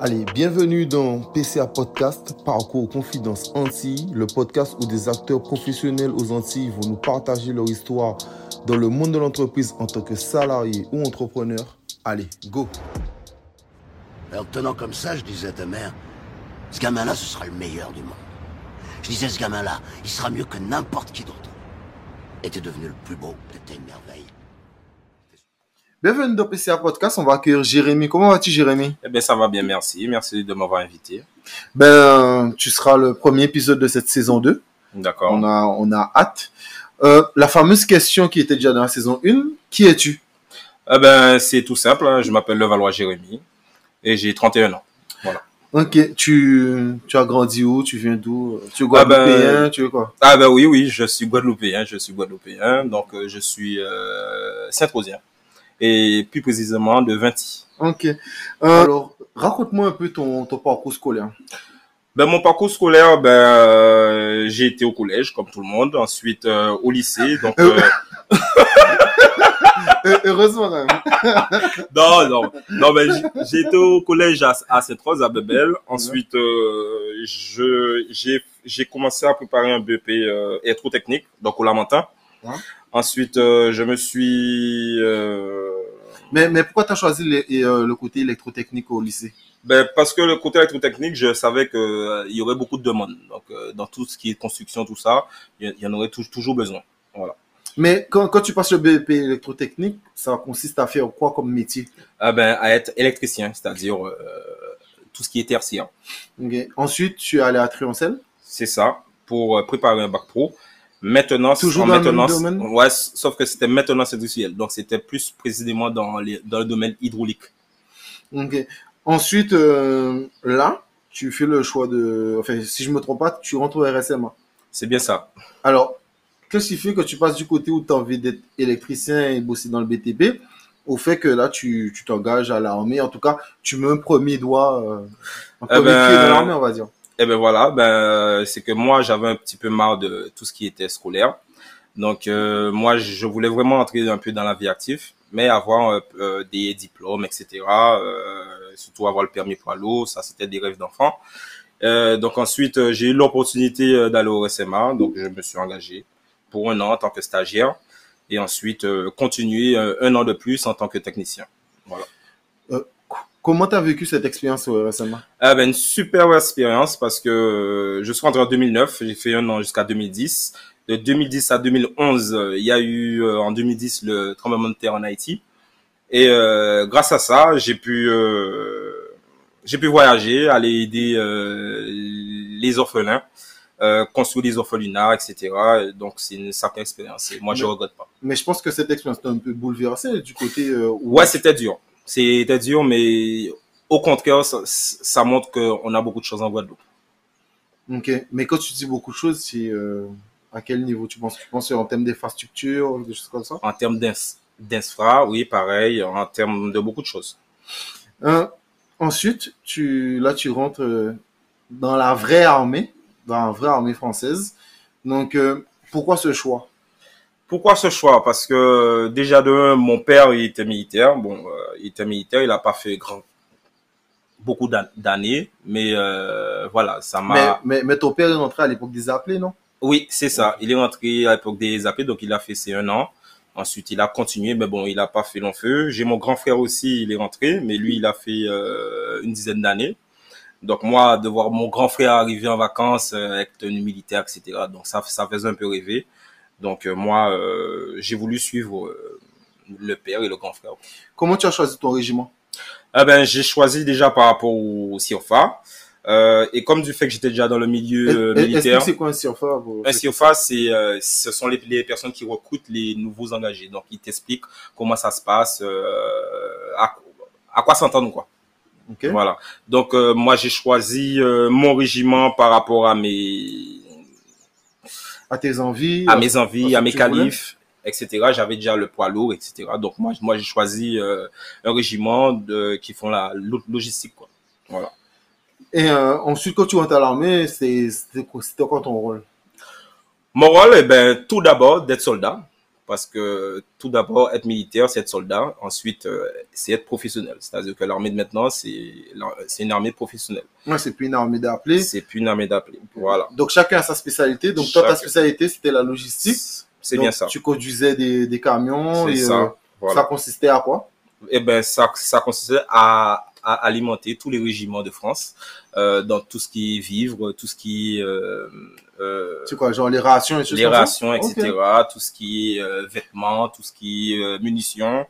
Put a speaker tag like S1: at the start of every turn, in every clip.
S1: Allez, bienvenue dans PCA Podcast, Parcours Confidence Antilles, le podcast où des acteurs professionnels aux Antilles vont nous partager leur histoire dans le monde de l'entreprise en tant que salarié ou entrepreneur. Allez, go
S2: Alors, tenant comme ça, je disais à ta mère, ce gamin-là, ce sera le meilleur du monde. Je disais, ce gamin-là, il sera mieux que n'importe qui d'autre. Et t'es devenu le plus beau, t'étais une merveille.
S1: Bienvenue dans PCA Podcast, on va accueillir Jérémy. Comment vas-tu Jérémy?
S3: Eh bien, ça va bien, merci. Merci de m'avoir invité.
S1: Ben, tu seras le premier épisode de cette saison 2.
S3: D'accord.
S1: On a, on a hâte. Euh, la fameuse question qui était déjà dans la saison 1, qui es-tu?
S3: Eh ben, c'est tout simple. hein. Je m'appelle Levallois Jérémy et j'ai 31 ans. Voilà.
S1: Ok, tu, tu as grandi où? Tu viens d'où? Tu es
S3: Ah ben,
S1: guadeloupéen Tu es quoi?
S3: Ah ben oui, oui, je suis guadeloupéen. Je suis guadeloupéen. Donc, euh, je suis euh, Saint-Rosien. Et plus précisément de Vinti.
S1: Ok. Euh, alors, raconte-moi un peu ton, ton parcours scolaire.
S3: Ben, mon parcours scolaire, ben, euh, j'ai été au collège, comme tout le monde. Ensuite, euh, au lycée. Donc,
S1: heureusement, même.
S3: non, non, non, mais j- j'ai été au collège à, à Sainte-Rose, à Bebel. Ensuite, euh, je, j'ai, j'ai commencé à préparer un BEP euh, électrotechnique, donc au Lamentin. Ensuite, euh, je me suis, euh,
S1: Mais, mais pourquoi tu as choisi le, euh, le côté électrotechnique au lycée?
S3: Ben, parce que le côté électrotechnique, je savais que euh, il y aurait beaucoup de demandes. Donc, euh, dans tout ce qui est construction, tout ça, il y, en aurait tou- toujours besoin. Voilà.
S1: Mais quand, quand tu passes le BEP électrotechnique, ça consiste à faire quoi comme métier?
S3: Ah ben, à être électricien, c'est-à-dire euh, tout ce qui est tertiaire.
S1: Ok. Ensuite, tu es allé à Trioncel.
S3: C'est ça, pour préparer un bac pro. Maintenance,
S1: Toujours
S3: en
S1: dans le même
S3: maintenance,
S1: domaine?
S3: Ouais, sauf que c'était maintenance industrielle. Donc, c'était plus précisément dans, les, dans le domaine hydraulique.
S1: Ok. Ensuite, euh, là, tu fais le choix de... Enfin, si je me trompe pas, tu rentres au RSMA.
S3: C'est bien ça.
S1: Alors, qu'est-ce qui fait que tu passes du côté où tu as envie d'être électricien et bosser dans le BTP au fait que là, tu tu t'engages à l'armée? En tout cas, tu mets un premier doigt, euh, un
S3: Eh
S1: premier
S3: ben,
S1: pied dans l'armée, on va dire.
S3: Et ben voilà, ben, c'est que moi, j'avais un petit peu marre de tout ce qui était scolaire. Donc, euh, moi, je voulais vraiment entrer un peu dans la vie active, mais avoir euh, euh, des diplômes, etc. Euh, surtout avoir le permis poids lourd, ça, c'était des rêves d'enfant. Euh, donc ensuite, euh, j'ai eu l'opportunité d'aller au SMA, donc je me suis engagé pour un an en tant que stagiaire et ensuite continuer un an de plus en tant que technicien. Voilà.
S1: Comment tu as vécu cette expérience RSMA
S3: Ah ben, une super expérience parce que euh, je suis rentré en 2009, j'ai fait un an jusqu'à 2010. De 2010 à 2011, euh, il y a eu euh, en 2010 le tremblement de terre en Haïti. Et euh, grâce à ça, j'ai pu euh, j'ai pu voyager, aller aider euh, les orphelins, euh, construire des orphelinats, etc. Donc c'est une sacrée expérience. Et moi, je
S1: Mais-
S3: regrette pas.
S1: Mais je pense que cette expérience t'a un peu bouleversé du côté euh.
S3: Ouais, c'était dur. C'était dur, mais au contraire, ça, ça montre qu'on a beaucoup de choses en Guadeloupe.
S1: Ok. Mais quand tu dis beaucoup de choses, c'est euh, à quel niveau? Tu penses Tu penses en termes d'infrastructure, des choses comme ça?
S3: En termes d'infra, oui, pareil, en termes de beaucoup de choses.
S1: Hein, Ensuite, tu, là, tu rentres euh, dans la vraie armée, dans la vraie armée française. Donc, euh, pourquoi ce choix?
S3: Pourquoi ce choix? Parce que déjà de un, mon père, il était militaire. Bon, euh, il était militaire, il a pas fait grand beaucoup d'an- d'années, mais euh, voilà, ça m'a.
S1: mais, mais ton père est rentré à l'époque des appelés, non?
S3: Oui, c'est ça. Il est rentré à l'époque des AP, donc il a fait ses un an. Ensuite, il a continué, mais bon, il a pas fait long feu. J'ai mon grand frère aussi, il est rentré, mais lui, il a fait euh, une dizaine d'années. Donc moi, de voir mon grand frère arriver en vacances avec tenue militaire, etc. Donc ça, ça faisait un peu rêver. Donc euh, moi, euh, j'ai voulu suivre euh, le père et le grand frère.
S1: Comment tu as choisi ton régiment?
S3: Ah ben, j'ai choisi déjà par rapport au CIRFA. Euh, et comme du fait que j'étais déjà dans le milieu
S1: Est-ce
S3: militaire.
S1: c'est quoi un pour-
S3: Un CIRFA, c'est, euh, ce sont les, les personnes qui recrutent les nouveaux engagés. Donc, ils t'expliquent comment ça se passe, euh, à, à quoi s'entendre, quoi.
S1: Ok.
S3: Voilà. Donc, euh, moi, j'ai choisi euh, mon régiment par rapport à mes,
S1: À tes envies
S3: à mes envies,
S1: à
S3: mes qualifs, etc. J'avais déjà le poids lourd, etc. Donc, moi, moi j'ai choisi euh, un régiment de, qui font la lo- logistique, quoi. Voilà.
S1: Et euh, ensuite, quand tu rentres à l'armée, c'est- c'était quoi, c'était quoi ton rôle?
S3: Mon rôle, eh ben, tout d'abord, d'être soldat. Parce que tout d'abord, être militaire, c'est être soldat. Ensuite, euh, c'est être professionnel. C'est-à-dire que l'armée de maintenant, c'est une armée professionnelle.
S1: Ouais, c'est plus une armée d'appelés.
S3: C'est plus une armée d'appelés. Voilà.
S1: Donc chacun a sa spécialité. Donc toi, ta spécialité, c'était la logistique.
S3: C'est bien ça.
S1: Tu conduisais des, des camions
S3: C'est
S1: et
S3: ça.
S1: euh,
S3: Voilà.
S1: ça consistait à quoi?
S3: Eh ben, ça, ça consistait à, à alimenter tous les régiments de France euh, dans tout ce qui est vivre, tout ce qui est euh, euh,
S1: C'est quoi, genre les rations et
S3: les rations, etc. Tout ce qui est euh, vêtements, tout ce qui est euh, munitions,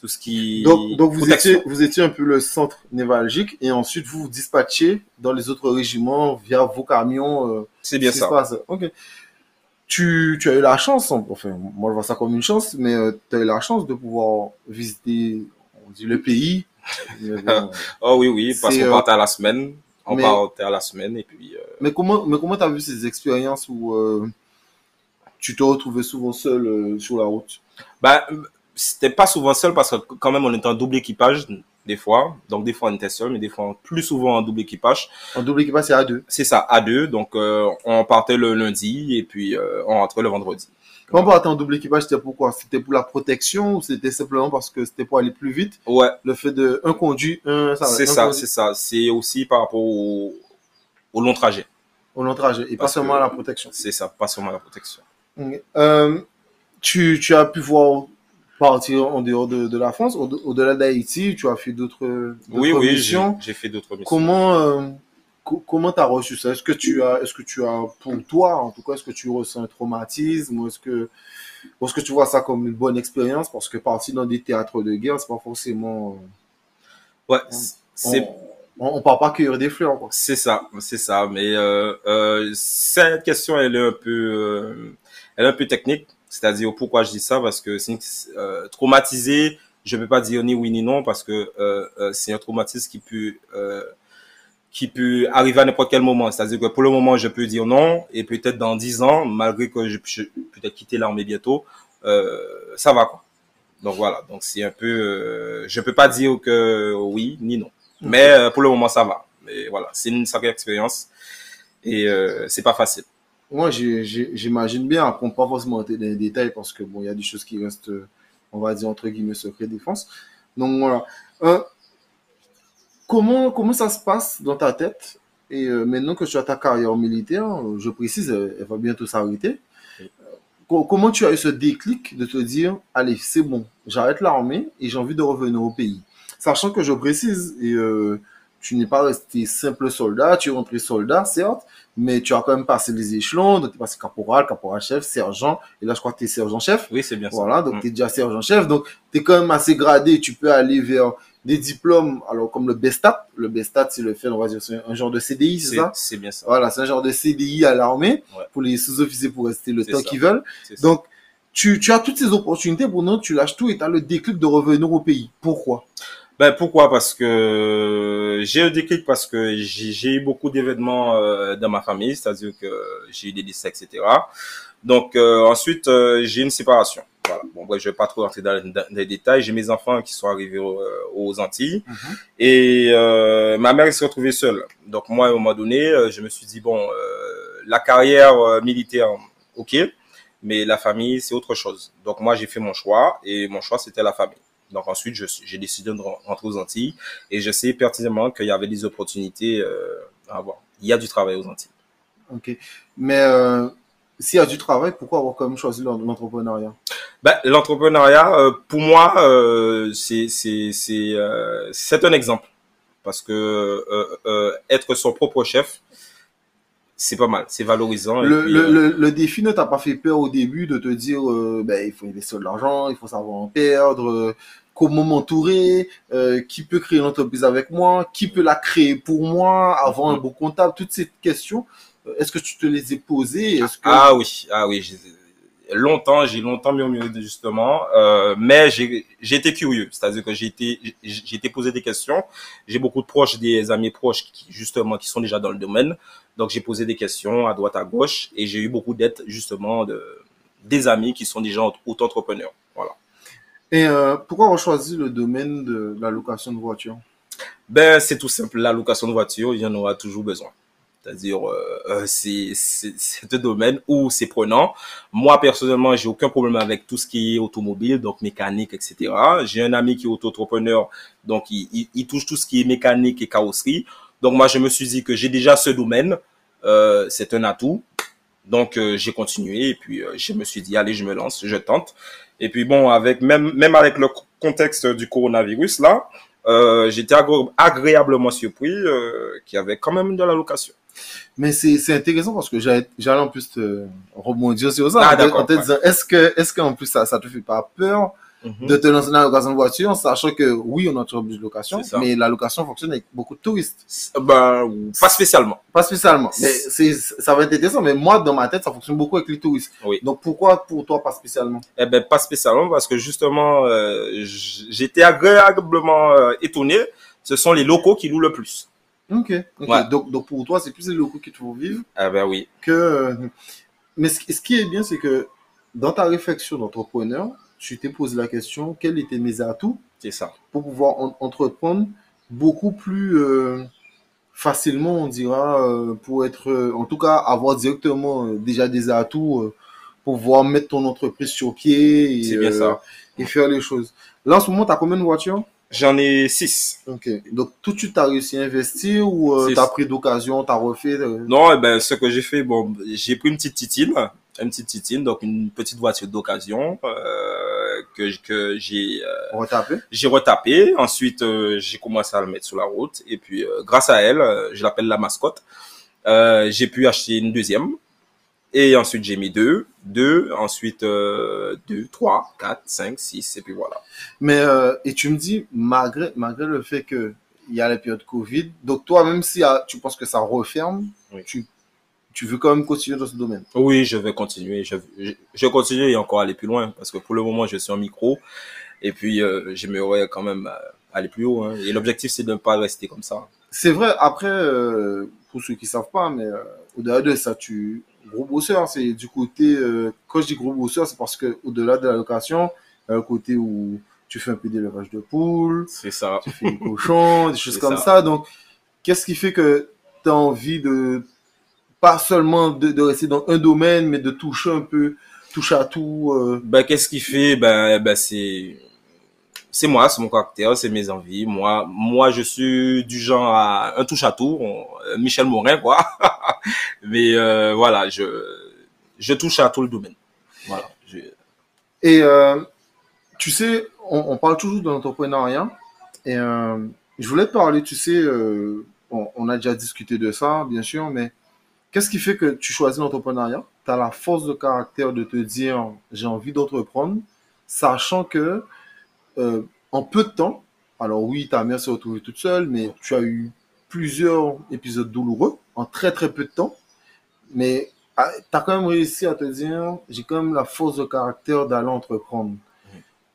S3: tout ce qui
S1: Donc, donc vous,
S3: protection.
S1: étiez, vous étiez un peu le centre névralgique et ensuite vous vous dispatchiez dans les autres régiments via vos camions. euh,
S3: C'est bien ça.
S1: passe. Ok. Tu, tu as eu la chance, hein, enfin, moi je vois ça comme une chance, mais tu as eu la chance de pouvoir visiter, on dit le pays. Bon.
S3: Oh oui, oui, parce qu'on
S1: euh,
S3: partait à la semaine. On
S1: mais-
S3: partait à la semaine et puis. euh,
S1: mais comment, mais comment t'as vu ces expériences où euh, tu te retrouvais souvent seul euh, sur la route?
S3: Bah, c'était pas souvent seul parce que quand même on était en double équipage des fois. Donc des fois on était seul, mais des fois plus souvent en double équipage.
S1: En double équipage, c'est à deux.
S3: C'est ça, à deux. Donc euh, on partait le lundi et puis euh, on rentrait le vendredi.
S1: Quand on partait en double équipage, c'était pourquoi C'était pour la protection ou c'était simplement parce que c'était pour aller plus vite?
S3: Ouais,
S1: Le fait de un conduit, un ça,
S3: c'est ça, c'est ça. C'est aussi par rapport au, au long trajet.
S1: au long trajet et pas seulement à la protection.
S3: C'est ça, pas seulement la protection.
S1: Euh, tu, tu as pu voir partir en dehors de, de la France, au- au-delà d'Haïti, tu as fait d'autres
S3: Oui, oui, j'ai
S1: missions.
S3: j'ai fait d'autres missions.
S1: Comment euh, co- comment t'as reçu ça? Est-ce que tu as est-ce que tu as pour toi en tout cas est-ce que tu ressens un traumatisme ou est-ce que est-ce que tu vois ça comme une bonne expérience? Parce que partir dans des théâtres de guerre c'est pas forcément
S3: Ouais,
S1: on-
S3: c'est
S1: on, on part pas cueillir des fleurs.
S3: C'est ça, c'est ça. Mais euh, euh, cette question, elle est un peu, euh, elle est un peu technique. C'est-à-dire pourquoi je dis ça? Parce que euh, traumatisé, je peux pas dire ni oui ni non parce que euh, euh, c'est un traumatisme qui peut euh, qui peut arriver à n'importe quel moment. C'est-à-dire que pour le moment, je peux dire non et peut-être dans dix ans, malgré que je, je peut-être quitter l'armée bientôt, euh, ça va quoi. Donc voilà. Donc c'est un peu, je peux pas dire que oui ni non. Mais pour le moment, ça va. Mais voilà, c'est une sacrée expérience et euh, c'est pas facile.
S1: Moi, j'imagine bien, après, on pas forcément entrer dans les détails parce que bon, il y a des choses qui restent, on va dire, entre guillemets, secret défense. Donc voilà. Euh, comment, ça se passe dans ta tête? Et euh, maintenant que tu as ta carrière militaire, euh, je précise, elle, va bientôt s'arrêter. Comment tu as eu ce déclic de te dire, allez, c'est bon, j'arrête l'armée et j'ai envie de revenir au pays? Sachant que je précise, et tu n'es pas resté simple soldat, tu es rentré soldat, certes, mais tu as quand même passé les échelons, donc tu es passé caporal, caporal-chef, sergent, et là je crois que tu es sergent-chef.
S3: Oui, c'est bien ça.
S1: Voilà, donc
S3: Mm.
S1: tu es déjà sergent-chef, donc tu es quand même assez gradé, tu peux aller vers des diplômes, alors comme le BESTAT, le BESTAT c'est le fait, on va dire, c'est un genre de CDI, c'est ça?
S3: c'est bien ça.
S1: Voilà, c'est un genre de CDI à l'armée,
S3: Ouais.
S1: pour les sous-officiers pour rester le temps qu'ils veulent. Donc, tu, tu as toutes ces opportunités, pour nous, tu lâches tout et tu as le déclic de revenir au pays. Pourquoi?
S3: Ben pourquoi? Parce que j'ai un déclic parce que j'ai eu beaucoup d'événements euh, dans ma famille, c'est-à-dire que j'ai eu des décès, etc. Donc euh, ensuite euh, j'ai une séparation. Voilà. Bon bref, je vais pas trop rentrer dans, dans- les détails. J'ai mes enfants qui sont arrivés au- euh, aux Antilles et euh, ma mère s'est retrouvée seule. Donc moi à un moment donné, je me suis dit bon, euh, la carrière militaire, ok, mais la famille c'est autre chose. Donc moi j'ai fait mon choix et mon choix c'était la famille. Donc ensuite, j'ai décidé de rentrer aux Antilles et je sais pertinemment qu'il y avait des opportunités euh, à avoir. Il y a du travail aux Antilles.
S1: Ok. Mais euh, s'il y a du travail, pourquoi avoir quand même choisi l'en- l'entrepreneuriat?
S3: Ben, l'entrepreneuriat, euh, pour moi, c'est un exemple parce que être son propre chef, c'est pas mal, c'est valorisant.
S1: le,
S3: puis,
S1: le,
S3: euh,
S1: le, le défi ne t'a pas fait peur au début de te dire euh, ben, il faut investir de l'argent, il faut savoir en perdre, euh, comment m'entourer, euh, qui peut créer une entreprise avec moi, qui peut la créer pour moi, avoir un
S3: Mhm.
S1: beau comptable, toutes ces questions, est-ce que tu te les as posées que...
S3: Ah oui, ah oui, j'ai- longtemps, j'ai longtemps murmuré justement, euh, mais j'ai été curieux, c'est-à-dire que j'ai été j'ai j'ai été posé des questions. J'ai beaucoup de proches, des amis proches qui justement qui sont déjà dans le domaine, donc j'ai posé des questions à droite à gauche et j'ai eu beaucoup d'aide justement de des amis qui sont déjà auto-entrepreneurs. Voilà.
S1: Et euh, pourquoi avoir choisi le domaine de la location de voiture?
S3: Ben c'est tout simple, la location de voiture, il y en aura toujours besoin. C'est-à-dire, euh, euh, c'est un domaine où c'est prenant. Moi, personnellement, j'ai aucun problème avec tout ce qui est automobile, donc mécanique, etc. J'ai un ami qui est auto-entrepreneur, donc il, touche tout ce qui est mécanique et carrosserie. Donc moi, je me suis dit que j'ai déjà ce domaine, euh, c'est un atout. Donc j'ai continué et puis je me suis dit allez, je me lance, je tente. Et puis bon, avec même même avec le contexte du coronavirus là, euh, j'étais agré- agréablement surpris euh, qu'il y avait quand même de la location.
S1: Mais c'est c'est intéressant parce que j'allais en plus te rebondir sur ça.
S3: Ah,
S1: en te-
S3: d'accord,
S1: en te
S3: ouais.
S1: disant, est-ce que, est-ce qu'en plus ça, ça te fait pas peur de te lancer dans la location de voiture, sachant que oui, on a toujours de location, mais la location fonctionne avec beaucoup de touristes.
S3: Ben pas spécialement.
S1: Pas spécialement. Mais ça va être intéressant, mais moi, dans ma tête, ça fonctionne beaucoup avec les touristes.
S3: Oui.
S1: Donc pourquoi pour toi pas spécialement?
S3: Eh ben pas spécialement parce que justement euh, j'étais agréablement euh, étonné. Ce sont les locaux qui louent le plus.
S1: Ok.
S3: Ouais.
S1: Donc, donc pour toi, c'est plus les locaux qui te font vivre
S3: Eh ben oui.
S1: que. euh, Mais ce, ce qui est bien, c'est que dans ta réflexion d'entrepreneur, tu t'es posé la question quels étaient mes atouts
S3: C'est ça.
S1: pour pouvoir en- entreprendre beaucoup plus euh, facilement, on dira, euh, pour être, euh, en tout cas, avoir directement déjà des atouts pour pouvoir mettre ton entreprise sur pied et,
S3: C'est bien ça.
S1: et faire les choses. Là, en ce moment, tu as combien de voitures?
S3: J'en ai six.
S1: Ok. Donc, tout de suite, tu as réussi à investir ou tu as pris d'occasion, tu as refait
S3: Non, eh ben ce que j'ai fait, bon, j'ai pris une petite titine, une petite titine, donc une petite voiture d'occasion euh, que que j'ai euh,
S1: retaper
S3: j'ai retapé. Ensuite, euh, j'ai commencé à le mettre sur la route. Et puis, euh, grâce à elle, je l'appelle la mascotte, j'ai pu acheter une deuxième. Et ensuite, j'ai mis deux, deux, ensuite deux, trois, quatre, cinq, six, et puis voilà.
S1: Mais, et tu me dis, malgré, malgré le fait que il y a la période Covid, donc toi, même si ah, tu penses que ça referme,
S3: Oui.
S1: tu, tu veux quand même continuer dans ce domaine.
S3: Oui, je vais continuer. Je, je, je vais continuer et encore aller plus loin parce que pour le moment, je suis en micro. Et puis, euh, j'aimerais quand même euh, aller plus haut. Hein. Et l'objectif, c'est de ne pas rester comme ça.
S1: C'est vrai, après, euh, pour ceux qui savent pas, mais euh, au-delà de ça, tu gros bosseur, c'est du côté, quand je dis gros bosseur, c'est parce que au-delà de la location, il y a le côté où tu fais un peu d'élevage de poules,
S3: C'est ça.
S1: tu fais des cochons, des choses comme
S3: ça.
S1: ça. Donc, qu'est-ce qui fait que tu as envie de, pas seulement de, de rester dans un domaine, mais de toucher un peu, toucher à tout euh,
S3: Ben, qu'est-ce qui fait Ben, c'est c'est moi, c'est mon caractère, c'est mes envies. Moi, moi, je suis du genre à un touche à tout, euh, Michel Morin, quoi. Mais euh, voilà, je je touche à tout le domaine. Voilà. Je-
S1: Et euh, tu sais, on, on parle toujours de l'entrepreneuriat. Et je voulais te parler, tu sais, on, on a déjà discuté de ça, bien sûr, mais qu'est-ce qui fait que tu choisis l'entrepreneuriat? Tu as la force de caractère de te dire, j'ai envie d'entreprendre, sachant que euh, en peu de temps, alors oui, ta mère s'est retrouvée toute seule, mais tu as eu plusieurs épisodes douloureux en très très peu de temps. Mais tu as quand même réussi à te dire, j'ai quand même la force de caractère d'aller entreprendre.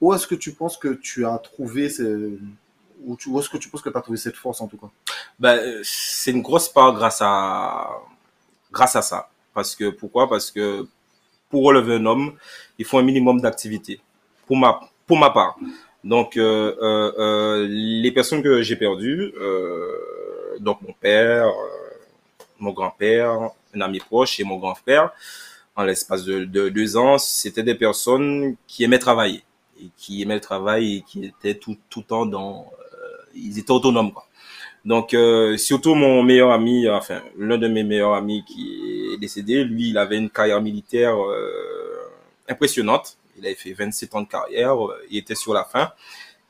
S1: Où est-ce que tu penses que tu as trouvé ce... Où, est-ce que tu penses que tu trouvé cette force en tout cas?
S3: Ben, euh, c'est une grosse part grâce à grâce à ça. Parce que pourquoi? Parce que pour relever un homme, il faut un minimum d'activité. Pour ma pour ma part. Donc euh, euh, euh, les personnes que j'ai perdues, donc mon père, mon grand-père, un ami proche et mon grand frère, en l'espace de, de deux ans, c'était des personnes qui aimaient travailler et qui aimaient le travail et qui étaient tout tout le temps dans ils étaient autonomes quoi. Donc euh, surtout mon meilleur ami, enfin l'un de mes meilleurs amis qui est décédé, lui il avait une carrière militaire euh, impressionnante. Il avait fait 27 ans de carrière, euh, il était sur la fin.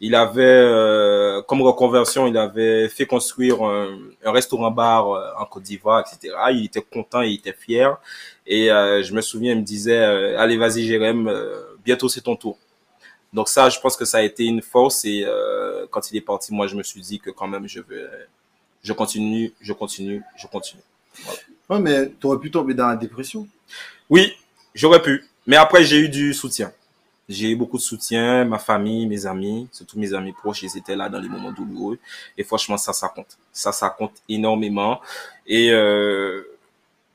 S3: Il avait euh, comme reconversion, il avait fait construire un, un restaurant-bar euh, en Côte d'Ivoire, etc. Il était content, il était fier. Et euh, je me souviens, il me disait, euh, allez vas-y Jérém, euh, bientôt c'est ton tour. Donc ça, je pense que ça a été une force et euh, quand il est parti, moi je me suis dit que quand même je vais, je continue, je continue, je continue.
S1: Ouais, mais tu aurais pu tomber dans la dépression.
S3: Oui, j'aurais pu, mais après j'ai eu du soutien. J'ai eu beaucoup de soutien, ma famille, mes amis, surtout mes amis proches, ils étaient là dans les moments douloureux. Et franchement, ça, ça compte. Ça, ça compte énormément. Et euh,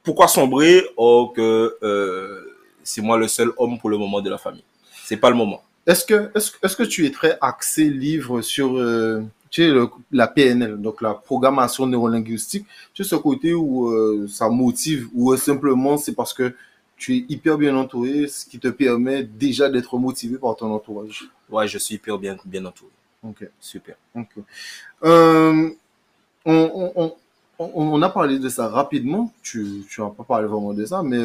S3: pourquoi sombrer? Or que euh, c'est moi le seul homme pour le moment de la famille C'est pas le moment.
S1: Est-ce que, est-ce, que- tu es très axé livre sur euh, tu sais, le- la PNL, donc la programmation neurolinguistique, tu sais, ce côté où euh, ça motive, ou simplement c'est parce que tu es hyper bien entouré, ce qui te permet déjà d'être motivé par ton entourage?
S3: Ouais, je suis hyper bien, bien entouré.
S1: Ok.
S3: Super.
S1: ok. Euh, on, on, on, on- a parlé de ça rapidement, tu tu n'as pas parlé vraiment de ça, mais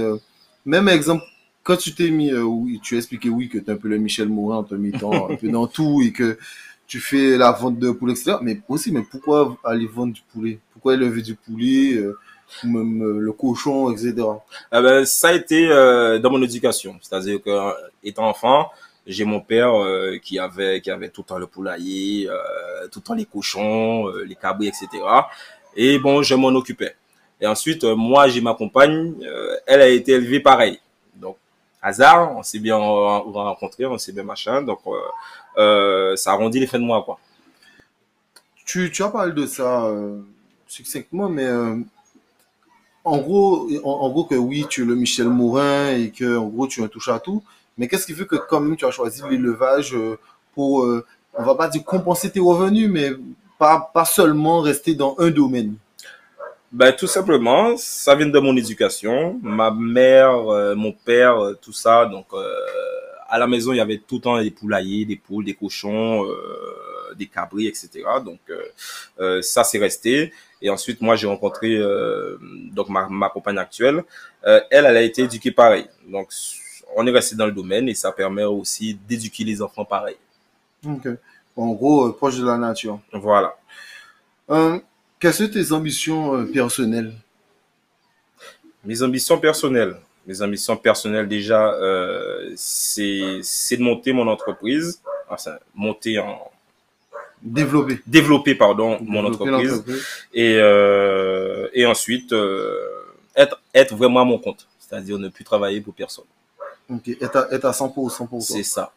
S1: même exemple, quand tu t'es mis, euh, oui, tu as expliqué oui que tu es un peu le Michel Morin en te mettant un peu dans tout et que tu fais la vente de poulet, etc. Mais aussi, mais pourquoi aller vendre du poulet? Pourquoi élever du poulet euh, ou même euh, le cochon, etc.
S3: Eh ben, ça a été euh, dans mon éducation. C'est-à-dire que euh, étant enfant, j'ai mon père euh, qui avait qui avait tout le temps le poulailler, euh, tout le temps les cochons, euh, les cabris, etc. Et bon, je m'en occupais. Et ensuite, moi, j'ai ma compagne, elle a été élevée pareil. Hasard, on s'est bien rencontrés, on s'est bien machin. Donc, euh, euh, ça arrondit les fins de mois, quoi.
S1: Tu, tu as parlé de ça euh, succinctement, mais euh, en gros, en, gros que oui, tu es le Michel Morin et que en gros tu as un touche à tout. Mais qu'est-ce qui fait que quand même tu as choisi l'élevage euh, pour, euh, on va pas dire compenser tes revenus, mais pas, pas seulement rester dans un domaine?
S3: Ben, tout simplement, ça vient de mon éducation. Ma mère, euh, mon père, euh, tout ça. Donc, euh, à la maison, il y avait tout le temps des poulaillers, des poules, des cochons, euh, des cabris, etc. Donc, euh, ça, c'est resté. Et ensuite, moi, j'ai rencontré euh, donc ma, ma compagne actuelle. Euh, elle, elle a été éduquée pareil. Donc, on est resté dans le domaine et ça permet aussi d'éduquer les enfants pareil.
S1: Ok. En gros, proche de la nature.
S3: Voilà.
S1: Quelles sont tes ambitions euh, personnelles?
S3: Mes ambitions personnelles. Mes ambitions personnelles déjà, euh, c'est de monter mon entreprise, enfin monter en
S1: Développer.
S3: développer pardon mon entreprise et euh, et ensuite euh, être être vraiment à mon compte, c'est-à-dire ne plus travailler pour personne.
S1: Ok. Être à, être à 100% pour toi.
S3: C'est ça.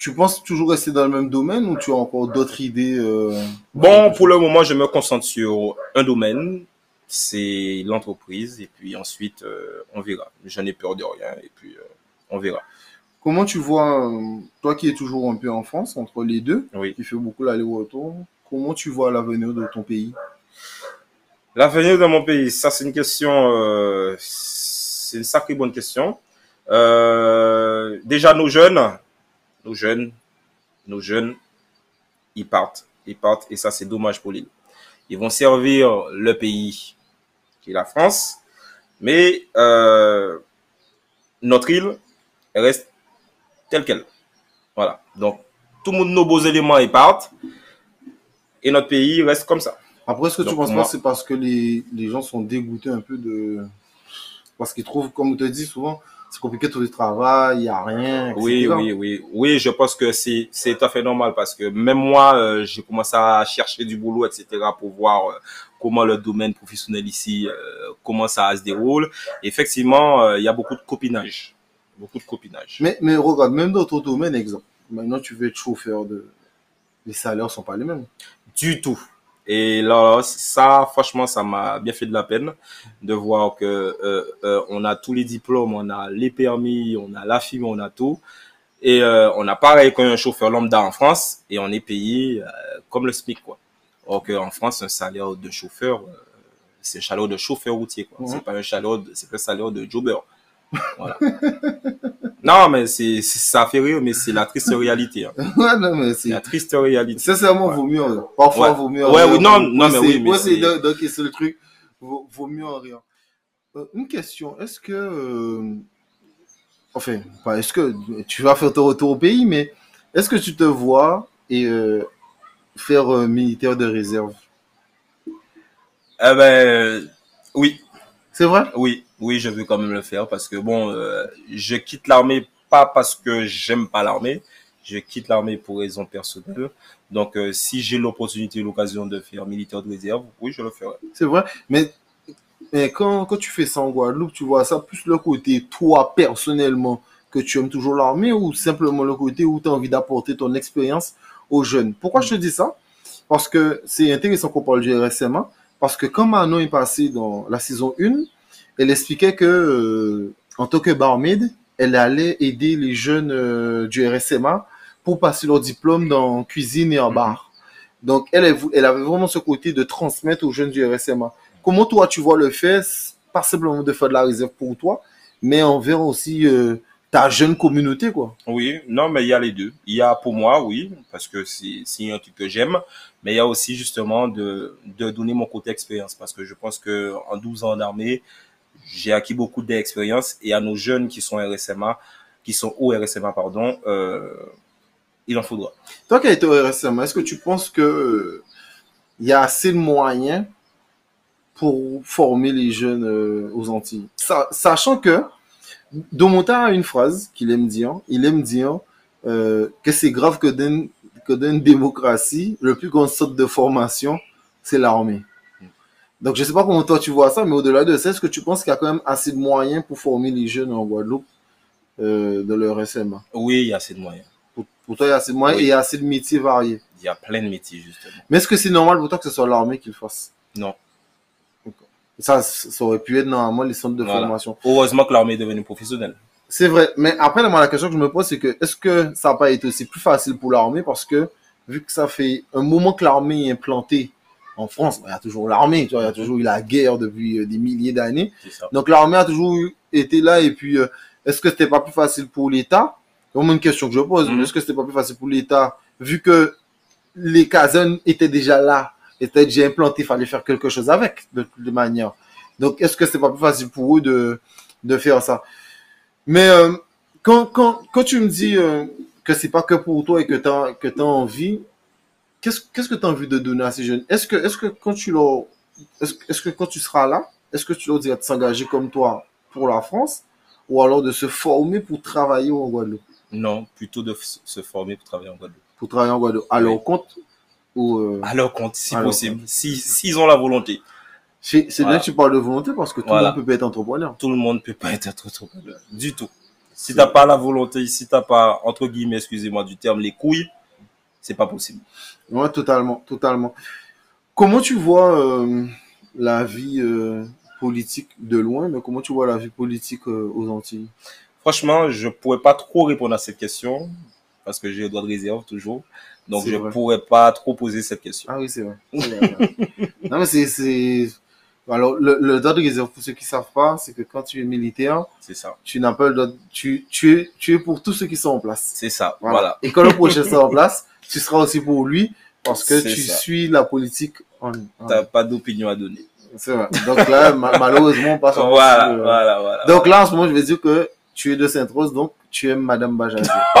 S1: Tu penses toujours rester dans le même domaine ou tu as encore d'autres idées euh,
S3: Bon, pour le moment, je me concentre sur un domaine, c'est l'entreprise et puis ensuite euh, on verra. Je n'ai peur de rien et puis euh, on verra.
S1: Comment tu vois, toi qui es toujours un peu en France, entre les deux,
S3: Oui.
S1: qui fait beaucoup l'aller-retour, comment tu vois l'avenir de ton pays?
S3: L'avenir de mon pays, ça c'est une question, c'est une sacrée bonne question. Déjà nos jeunes, nos jeunes, nos jeunes, ils partent, ils partent et ça c'est dommage pour l'île. Ils vont servir le pays qui est la France, mais euh, notre île elle reste telle qu'elle. Voilà. Donc tout le monde nos beaux éléments ils partent et notre pays reste comme ça.
S1: Après, est-ce que tu penses
S3: moi-
S1: pas c'est parce que les, les gens sont dégoûtés un peu de... Parce qu'ils trouvent, comme on te dit souvent, c'est compliqué de trouver du travail, il n'y a rien, etc.
S3: Oui, oui, oui. Oui, je pense que c'est, c'est tout à fait normal parce que même moi, euh, j'ai commencé à chercher du boulot, etc., pour voir euh, comment le domaine professionnel ici, euh, comment ça se déroule. Effectivement, euh, il y a beaucoup de copinage. Beaucoup de copinage.
S1: Mais, mais regarde, même dans ton domaine, exemple, maintenant tu veux être chauffeur, de... les salaires sont pas les mêmes.
S3: Du tout. Et là, ça, franchement, ça m'a bien fait de la peine de voir que euh, euh, on a tous les diplômes, on a les permis, on a la FIM, on a tout. Et euh, on a pareil qu'un chauffeur lambda en France et on est payé euh, comme le SMIC, quoi. Or qu'en France, un salaire de chauffeur, euh, c'est un salaire de chauffeur routier, quoi. C'est pas un salaire, c'est pas un salaire de jobber. Voilà. non, mais c'est, c'est- ça fait rire, mais c'est la triste réalité. hein.
S1: Ouais, non, mais
S3: C'est
S1: c'est...
S3: la triste réalité.
S1: Sincèrement,
S3: Ouais.
S1: vaut mieux. Parfois,
S3: Ouais.
S1: vaut mieux en
S3: Ouais, oui, non, non, mais oui, mais c'est-
S1: de- d'encaisser le truc, vaut, vaut mieux en rire. Euh, une question, est-ce que... euh, Enfin, pas est-ce que tu vas faire ton retour au pays, mais est-ce que tu te vois et euh, faire militaire de réserve?
S3: Eh ben, oui,
S1: C'est vrai?
S3: Oui, oui, je veux quand même le faire parce que bon, euh, je quitte l'armée pas parce que j'aime pas l'armée, je quitte l'armée pour raison personnelle. Donc, euh, si j'ai l'opportunité, l'occasion de faire militaire de réserve, oui, je le ferai.
S1: C'est vrai. Mais, mais quand, quand tu fais ça en Guadeloupe, tu vois ça plus le côté, toi, personnellement, que tu aimes toujours l'armée ou simplement le côté où tu as envie d'apporter ton expérience aux jeunes? Pourquoi je te dis ça? Parce que c'est intéressant qu'on parle du RSMA. Parce que quand Manon est passée dans la saison 1, elle expliquait que, euh, en tant que barmaid, elle allait aider les jeunes euh, du RSMA pour passer leur diplôme dans cuisine et en
S3: Mhm.
S1: bar. Donc, elle, avait vraiment ce côté de transmettre aux jeunes du RSMA. Comment toi, tu vois le fait, pas simplement de faire de la réserve pour toi, mais envers aussi euh, ta jeune communauté, quoi?
S3: Oui, non, mais il y a les deux. Il y a pour moi, oui, parce que c'est c'est un truc que j'aime, mais il y a aussi justement de, de donner mon côté expérience, parce que je pense que en 12 ans d'armée, j'ai acquis beaucoup d'expérience, et à nos jeunes qui sont RSMA, qui sont au RSMA, pardon, euh, il en faudra.
S1: Toi qui as été au RSMA, est-ce que tu penses que euh, il y a assez de moyens pour former les jeunes euh, aux Antilles? Sa- Sachant que Domonta a une phrase qu'il aime dire. Il aime dire euh, que c'est grave que dans, que dans une démocratie, le plus grand sorte de formation, c'est l'armée. Donc, je sais pas comment toi tu vois ça, mais au-delà de ça, est-ce que tu penses qu'il y a quand même assez de moyens pour former les jeunes en Guadeloupe euh, dans le RSMA
S3: Oui, il y a assez de moyens.
S1: pour, pour toi, il y a assez de moyens
S3: Oui.
S1: et il y a assez de métiers variés.
S3: Il y a plein de métiers, justement.
S1: Mais est-ce que c'est normal pour toi que ce soit l'armée qui le fasse?
S3: Non.
S1: ça, ça aurait pu être normalement les centres de
S3: Voilà.
S1: formation.
S3: Heureusement que l'armée est devenue professionnelle.
S1: C'est vrai. Mais après, moi, la question que je me pose, c'est que est-ce que ça n'a pas été aussi plus facile pour l'armée? Parce que vu que ça fait un moment que l'armée est implantée en France, il y a toujours l'armée, tu vois, il y a toujours eu la guerre depuis euh, des milliers d'années.
S3: C'est.
S1: Donc l'armée a toujours été là et puis euh, est-ce que c'était pas plus facile pour l'État? C'est vraiment une question que je pose.
S3: Mhm.
S1: Est-ce que c'était pas plus facile pour l'État vu que les casernes étaient déjà là, étaient déjà implantées, il fallait faire quelque chose avec de toute manière. Donc est-ce que c'était pas plus facile pour eux de de faire ça? Mais euh, quand quand quand tu me dis euh, que c'est pas que pour toi et que t'as que t'as envie, qu'est-ce que tu as envie de donner à ces jeunes? Est-ce que est-ce que quand tu leur est-ce que quand tu seras là, est-ce que tu leur diras de s'engager comme toi pour la France ou alors de se former pour travailler en Guadeloupe?
S3: Non, plutôt de se former pour travailler en Guadeloupe.
S1: Pour travailler en Guadeloupe à
S3: Oui.
S1: leur compte ou euh,
S3: À leur compte, si possible. Si, s'ils ont la volonté.
S1: c'est bien que tu parles de volonté parce que tout
S3: Voilà.
S1: le monde peut pas être entrepreneur.
S3: Tout le monde peut pas être entrepreneur. Du tout. Si t'as pas la volonté, si t'as pas, entre guillemets, excusez-moi du terme, les couilles, c'est pas possible.
S1: Ouais, totalement, totalement. Comment tu vois euh, la vie euh, politique de loin, mais comment tu vois la vie politique euh, aux Antilles?
S3: Franchement, je pourrais pas trop répondre à cette question parce que j'ai le droit de réserve toujours. Donc, je
S1: vrai.
S3: pourrais pas trop poser cette question.
S1: Ah oui, c'est vrai. Non, mais c'est. Alors, le, le droit de réserve, pour ceux qui savent pas, c'est que quand tu es militaire,
S3: C'est ça.
S1: tu n'as pas le droit, de- tu, tu es, tu es pour tous ceux qui sont en place.
S3: C'est ça.
S1: Voilà.
S3: Voilà.
S1: Et quand le prochain sera en place, tu seras aussi pour lui parce que tu
S3: ça.
S1: suis la politique en, en-
S3: T'as pas d'opinion à donner.
S1: C'est vrai. Donc là, ma- malheureusement, pas
S3: Voilà,
S1: sur, euh,
S3: voilà, voilà.
S1: Donc là, en ce moment, je vais dire que tu es de Sainte-Rose, donc tu aimes Madame Bajazé.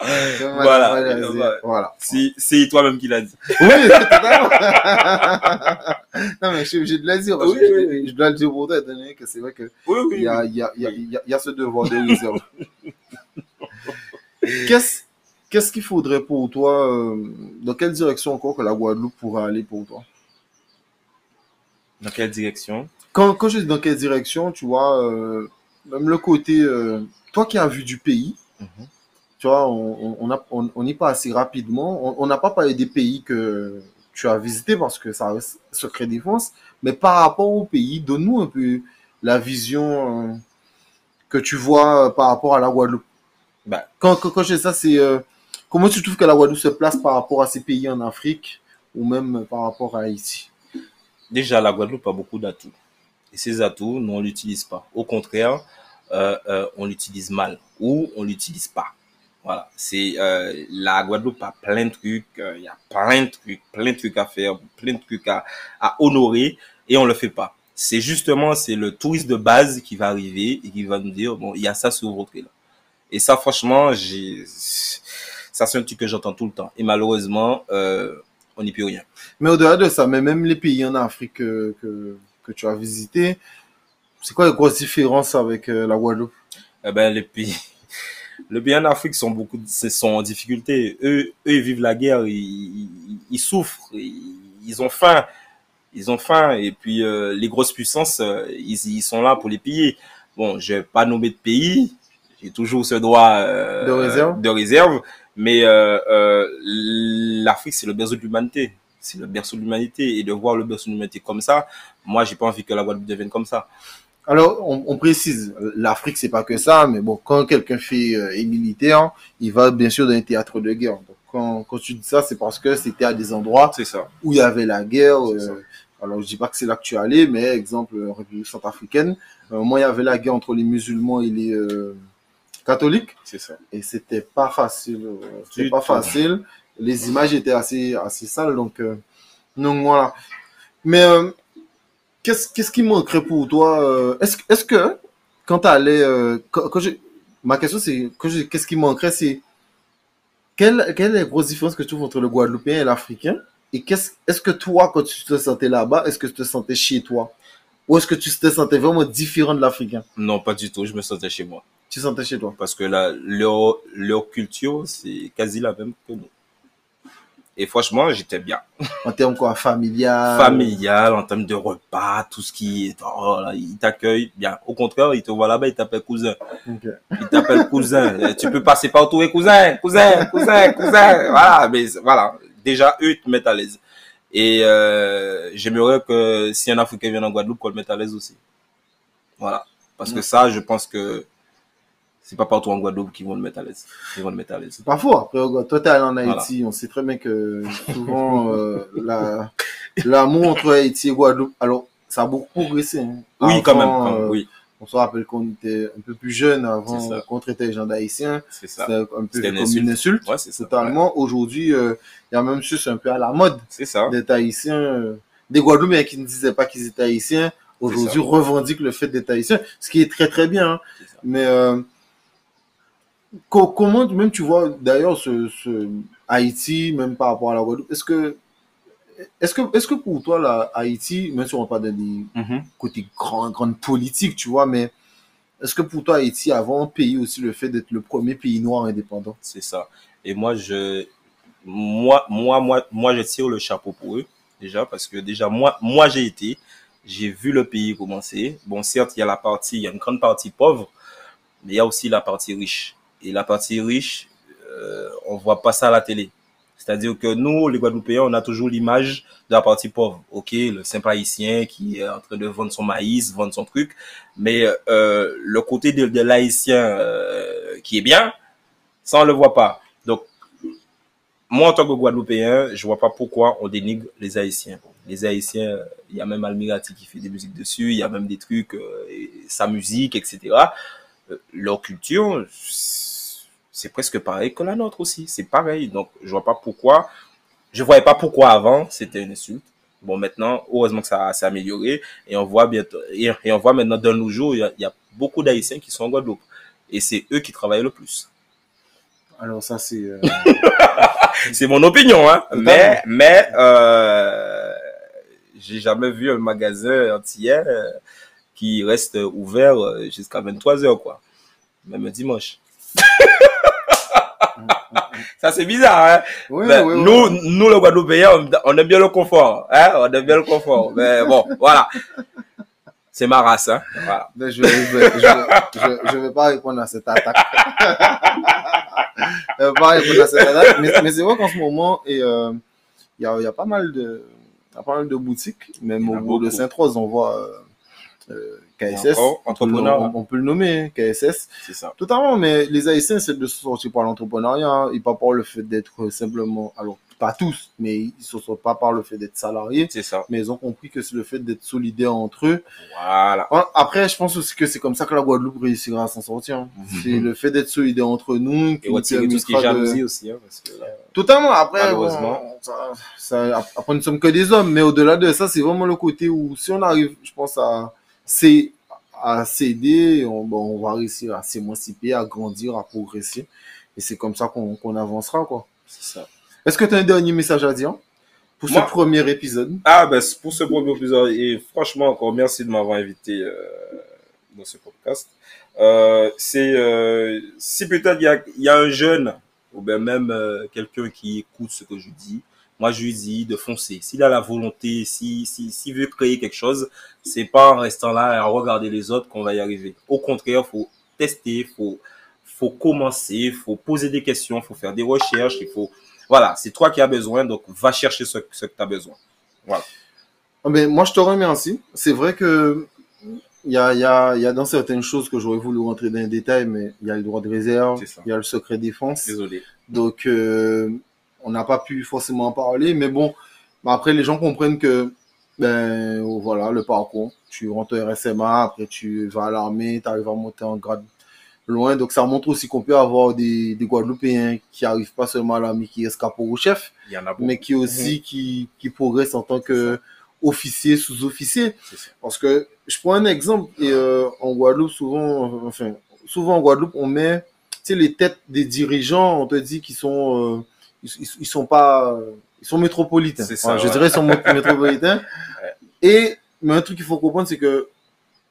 S1: voilà.
S3: Voilà.
S1: Bajazé.
S3: Voilà.
S1: Voilà.
S3: C'est toi-même qui l'as dit.
S1: Oui, totalement. non, mais je suis obligé de le dire.
S3: Oui,
S1: que
S3: oui,
S1: je,
S3: oui.
S1: je dois le dire pour toi, étant donné que c'est vrai a, il y, a, y, a, y a- y a ce devoir de réserve. Qu'est-ce qu'est-ce qu'il faudrait pour toi euh, Dans quelle direction encore que la Guadeloupe pourrait aller pour toi?
S3: Dans quelle direction?
S1: Quand, quand je dis dans quelle direction, tu vois, euh, même le côté, euh, toi qui as vu du pays,
S3: Mhm.
S1: tu vois, on, on, a- on, on y passe assez rapidement. On- n'a pas parlé des pays que tu as visités parce que ça reste secret défense, mais par rapport au pays, donne-nous un peu la vision que tu vois par rapport à la Guadeloupe.
S3: Bah,
S1: Quand, quand, quand je dis ça, c'est comment tu trouves que la Guadeloupe se place par rapport à ces pays en Afrique ou même par rapport à Haïti?
S3: Déjà, la Guadeloupe a beaucoup d'atouts. Et ces atouts, nous, on l'utilise pas. Au contraire, euh, euh, on l'utilise mal ou on l'utilise pas. Voilà. C'est euh, la Guadeloupe a plein de trucs. Il y a plein de trucs, plein de trucs à faire, plein de trucs à, honorer et on le fait pas. C'est justement c'est le touriste de base qui va arriver et qui va nous dire bon il y a ça sur votre île. Et ça franchement j'ai ça c'est un truc que j'entends tout le temps et malheureusement euh, on n'y peut rien.
S1: Mais au-delà de ça, mais même les pays en Afrique que, que, que tu as visités, c'est quoi les grosses différences avec euh, la Guadeloupe?
S3: Eh ben, les pays, les pays en Afrique sont beaucoup, sont en difficulté. Eux, eux, ils vivent la guerre, ils, ils, ils souffrent, ils, ils ont faim, ils ont faim. Et puis, euh, les grosses puissances, ils, ils sont là pour les piller. Bon, je vais pas nommer de pays. J'ai toujours ce droit euh,
S1: De réserve?
S3: de réserve. Mais euh, euh, l'Afrique, c'est le berceau de l'humanité. C'est le berceau de l'humanité. Et de voir le berceau de l'humanité comme ça, moi, j'ai pas envie que la Guadeloupe devienne comme ça.
S1: Alors, on, on précise, l'Afrique, c'est pas que ça, mais bon, quand quelqu'un fait euh, est militaire, il va bien sûr dans un théâtre de guerre. Donc, quand, quand tu dis ça, c'est parce que c'était à des endroits
S3: C'est ça.
S1: où il y avait la guerre. Euh, alors, je dis pas que c'est là que tu allé, mais exemple, République centrafricaine, euh, moi, il y avait la guerre entre les musulmans et les euh, catholiques,
S3: C'est ça.
S1: et c'était pas facile. euh, C'était pas
S3: tout.
S1: facile. Les images étaient assez, assez sales, donc, euh, donc voilà. Mais euh, qu'est-ce qu'est-ce qui manquerait pour toi euh, Est-ce que- est-ce que quand tu allais, euh, quand, ma question c'est quand qu'est-ce qui manquerait, c'est quelle, quelle est la grosse différence que tu trouves entre le Guadeloupéen et l'Africain? Et qu'est-ce, est-ce que toi, quand tu te sentais là-bas, est-ce que tu te sentais chez toi? Ou est-ce que tu te sentais vraiment différent de l'Africain?
S3: Non, pas du tout. Je me sentais chez moi.
S1: Tu sentais chez toi
S3: Parce que la, leur, leur culture, c'est quasi la même que nous. Et franchement, j'étais bien.
S1: En termes quoi, familial?
S3: Familial, en termes de repas, tout ce qui est, oh là, ils t'accueillent bien. Au contraire, ils te voient là-bas, ils t'appellent cousin. Ils t'appellent cousin. Tu peux passer partout et cousin, cousin, cousin, cousin. Voilà, mais voilà. Déjà, eux, ils te mettent à l'aise. Et euh, j'aimerais que si un Africain vient en Guadeloupe, qu'on le mette à l'aise aussi. Voilà. Parce que ça, je pense que c'est pas partout en Guadeloupe qu'ils vont le mettre à l'aise. Ils vont le mettre à l'aise.
S1: C'est pas faux. Après, toi, t'es allé en Haïti. On sait très bien que souvent, euh, la, l'amour entre Haïti et Guadeloupe, alors, ça a beaucoup progressé. hein.
S3: Oui, quand même. Quand même,
S1: euh,
S3: oui,
S1: On se rappelle qu'on était un peu plus jeune avant, qu'on traitait les gens d'Haïtiens.
S3: c'est ça.
S1: C'était un peu
S3: C'était
S1: vu
S3: une
S1: comme une insulte.
S3: Ouais, c'est ça. Ouais,
S1: Totalement. Aujourd'hui, euh, il y a même c'est un peu à la mode
S3: C'est ça.
S1: d'être haïtien. euh, Des Guadeloupéens qui ne disaient pas qu'ils étaient haïtiens, aujourd'hui revendiquent le fait d'être haïtien, ce qui est très très bien. hein. Mais euh, comment, même tu vois, d'ailleurs, ce, ce Haïti, même par rapport à la Guadeloupe, est-ce que, est-ce que, est-ce que pour toi, la Haïti, même si on va pas dans des
S3: Mhm.
S1: côtés grand, grande politique, tu vois, mais est-ce que pour toi, Haïti a vraiment payé aussi le fait d'être le premier pays noir indépendant?
S3: C'est ça. Et moi, je, moi, moi, moi, moi, je tire le chapeau pour eux, déjà, parce que déjà, moi, moi, j'ai été, j'ai vu le pays commencer. Bon, certes, il y a la partie, il y a une grande partie pauvre, mais il y a aussi la partie riche. Et la partie riche, euh, on voit pas ça à la télé. C'est-à-dire que nous, les Guadeloupéens, on a toujours l'image de la partie pauvre. Ok, le simple haïtien qui est en train de vendre son maïs, vendre son truc. Mais euh, le côté de, l'haïtien euh, qui est bien, ça on le voit pas. Donc, moi en tant que Guadeloupéen, je vois pas pourquoi on dénigre les Haïtiens. Les Haïtiens, il y a même Almirati qui fait des musiques dessus, il y a même des trucs, euh, sa musique, etc. Euh, leur culture, c'est presque pareil que la nôtre aussi. C'est pareil. Donc, je vois pas pourquoi. Je voyais pas pourquoi avant c'était une insulte. Bon, maintenant, heureusement que ça s'est amélioré et on voit bientôt, et, et on voit maintenant dans nos jours, il y a, il y a beaucoup d'Haïtiens qui sont en Guadeloupe. Et c'est eux qui travaillent le plus.
S1: Alors ça, c'est... euh,
S3: C'est mon opinion, hein.
S1: Totalement.
S3: Mais, mais, euh, j'ai jamais vu un magasin entier euh, qui reste ouvert jusqu'à 23 heures, quoi. Même dimanche. Ça, c'est bizarre, hein. Ben, nous, nous, le Guadeloupéens, on, on aime bien le confort, hein. On aime bien le confort. Mais bon, voilà. C'est ma race, hein. Voilà.
S1: Ben, je, vais, je, je, vais- je, je vais pas répondre à cette attaque. je vais pas répondre à cette attaque. Mais, mais c'est vrai qu'en ce moment, et, euh, il y, a, il y a pas mal de, il pas mal de boutiques, même
S3: Il
S1: au bout de
S3: beaucoup.
S1: Sainte-Rose, on voit euh, euh, KSS.
S3: Encore, entrepreneur,
S1: on-
S3: hein.
S1: on peut le nommer, hein, KSS.
S3: C'est ça.
S1: Totalement, mais les Haïtiens, c'est de se sortir par l'entrepreneuriat hein, et pas par le fait d'être simplement, alors pas tous, mais ils ne sont pas par le fait d'être salariés,
S3: C'est ça.
S1: mais ils ont compris que c'est le fait d'être solidaires entre eux
S3: Voilà.
S1: Ouais, Après, je pense aussi que c'est comme ça que la Guadeloupe réussira à s'en sortir. hein. C'est le fait d'être solidaire entre nous qui
S3: Et retirer tout ce qui est
S1: de-
S3: aussi, hein, parce que là,
S1: Totalement. Après,
S3: Malheureusement.
S1: bon, ça, ça- après, nous sommes que des hommes, mais au-delà de ça, c'est vraiment le côté où si on arrive, je pense, à, c'est, à céder, on, bon, on va réussir à s'émanciper, à grandir, à progresser. Et c'est comme ça qu'on qu'on avancera, quoi.
S3: c'est ça.
S1: Est-ce que tu as un dernier message à dire pour
S3: Moi-
S1: ce premier épisode?
S3: Ah, ben, c'est pour ce premier épisode, et franchement, encore merci de m'avoir invité euh, dans ce podcast. Euh, c'est euh, si peut-être il y a, il y a un jeune, ou bien même euh, quelqu'un qui écoute ce que je dis, moi je lui dis de foncer. S'il a la volonté, si si s'il veut créer quelque chose, c'est pas en restant là et à regarder les autres qu'on va y arriver. Au contraire, faut tester, faut faut commencer, faut poser des questions, faut faire des recherches, il faut voilà, c'est toi qui as besoin, donc va chercher ce, ce que tu as besoin.
S1: Ah ben, moi, je te remercie. C'est vrai que il y a, il y, a, il y a dans certaines choses que j'aurais voulu rentrer dans les détails, mais il y a le droit de réserve, il y a le secret défense.
S3: Désolé.
S1: Donc, euh, on n'a pas pu forcément en parler, mais bon, bah, après les gens comprennent que ben voilà le parcours. Tu rentres au RSMA, après tu vas à l'armée, tu arrives à monter en grade loin. Donc ça montre aussi qu'on peut avoir des, des Guadeloupéens qui arrivent pas seulement à l'armée, qui escapent au chef,
S3: Il y en a beaucoup.
S1: mais qui aussi qui, qui progressent en tant que officier, sous-officier. Parce que je prends un exemple et euh, en Guadeloupe souvent, enfin souvent en Guadeloupe on met, tu sais les têtes des dirigeants, on te dit qu'ils sont, euh, ils, ils- ils sont pas, euh, ils sont métropolitains.
S3: Ça,
S1: Je dirais ils sont mé- métropolitains. Et mais un truc qu'il faut comprendre c'est que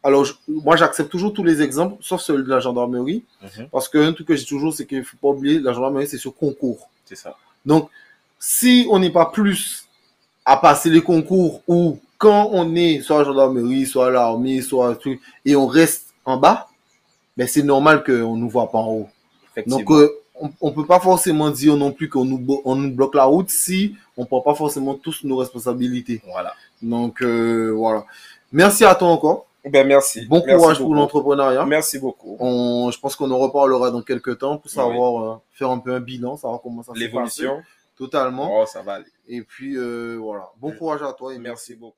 S1: alors je- moi j'accepte toujours tous les exemples sauf celui de la gendarmerie
S3: Mhm.
S1: parce que un truc que j'ai toujours c'est qu'il faut pas oublier la gendarmerie c'est sur concours.
S3: C'est ça.
S1: Donc, si on n'est pas plus à passer les concours ou quand on est soit à la gendarmerie, soit à l'armée, soit à truc, et on reste en bas, ben c'est normal qu'on nous voit pas en haut. Donc, euh, on, on peut pas forcément dire non plus qu'on nous, on nous bloque la route si on prend pas forcément tous nos responsabilités.
S3: voilà.
S1: Donc, euh, voilà. Merci à toi encore.
S3: Ben, merci.
S1: Bon
S3: Merci
S1: courage pour l'entrepreneuriat.
S3: Merci beaucoup.
S1: On, je pense qu'on en reparlera dans quelques temps pour
S3: Oui.
S1: savoir euh, faire un peu un bilan, savoir comment ça s'est passé.
S3: L'évolution.
S1: Totalement.
S3: Oh, ça va aller.
S1: Et puis, euh, voilà. Bon courage à toi et
S3: Merci beaucoup.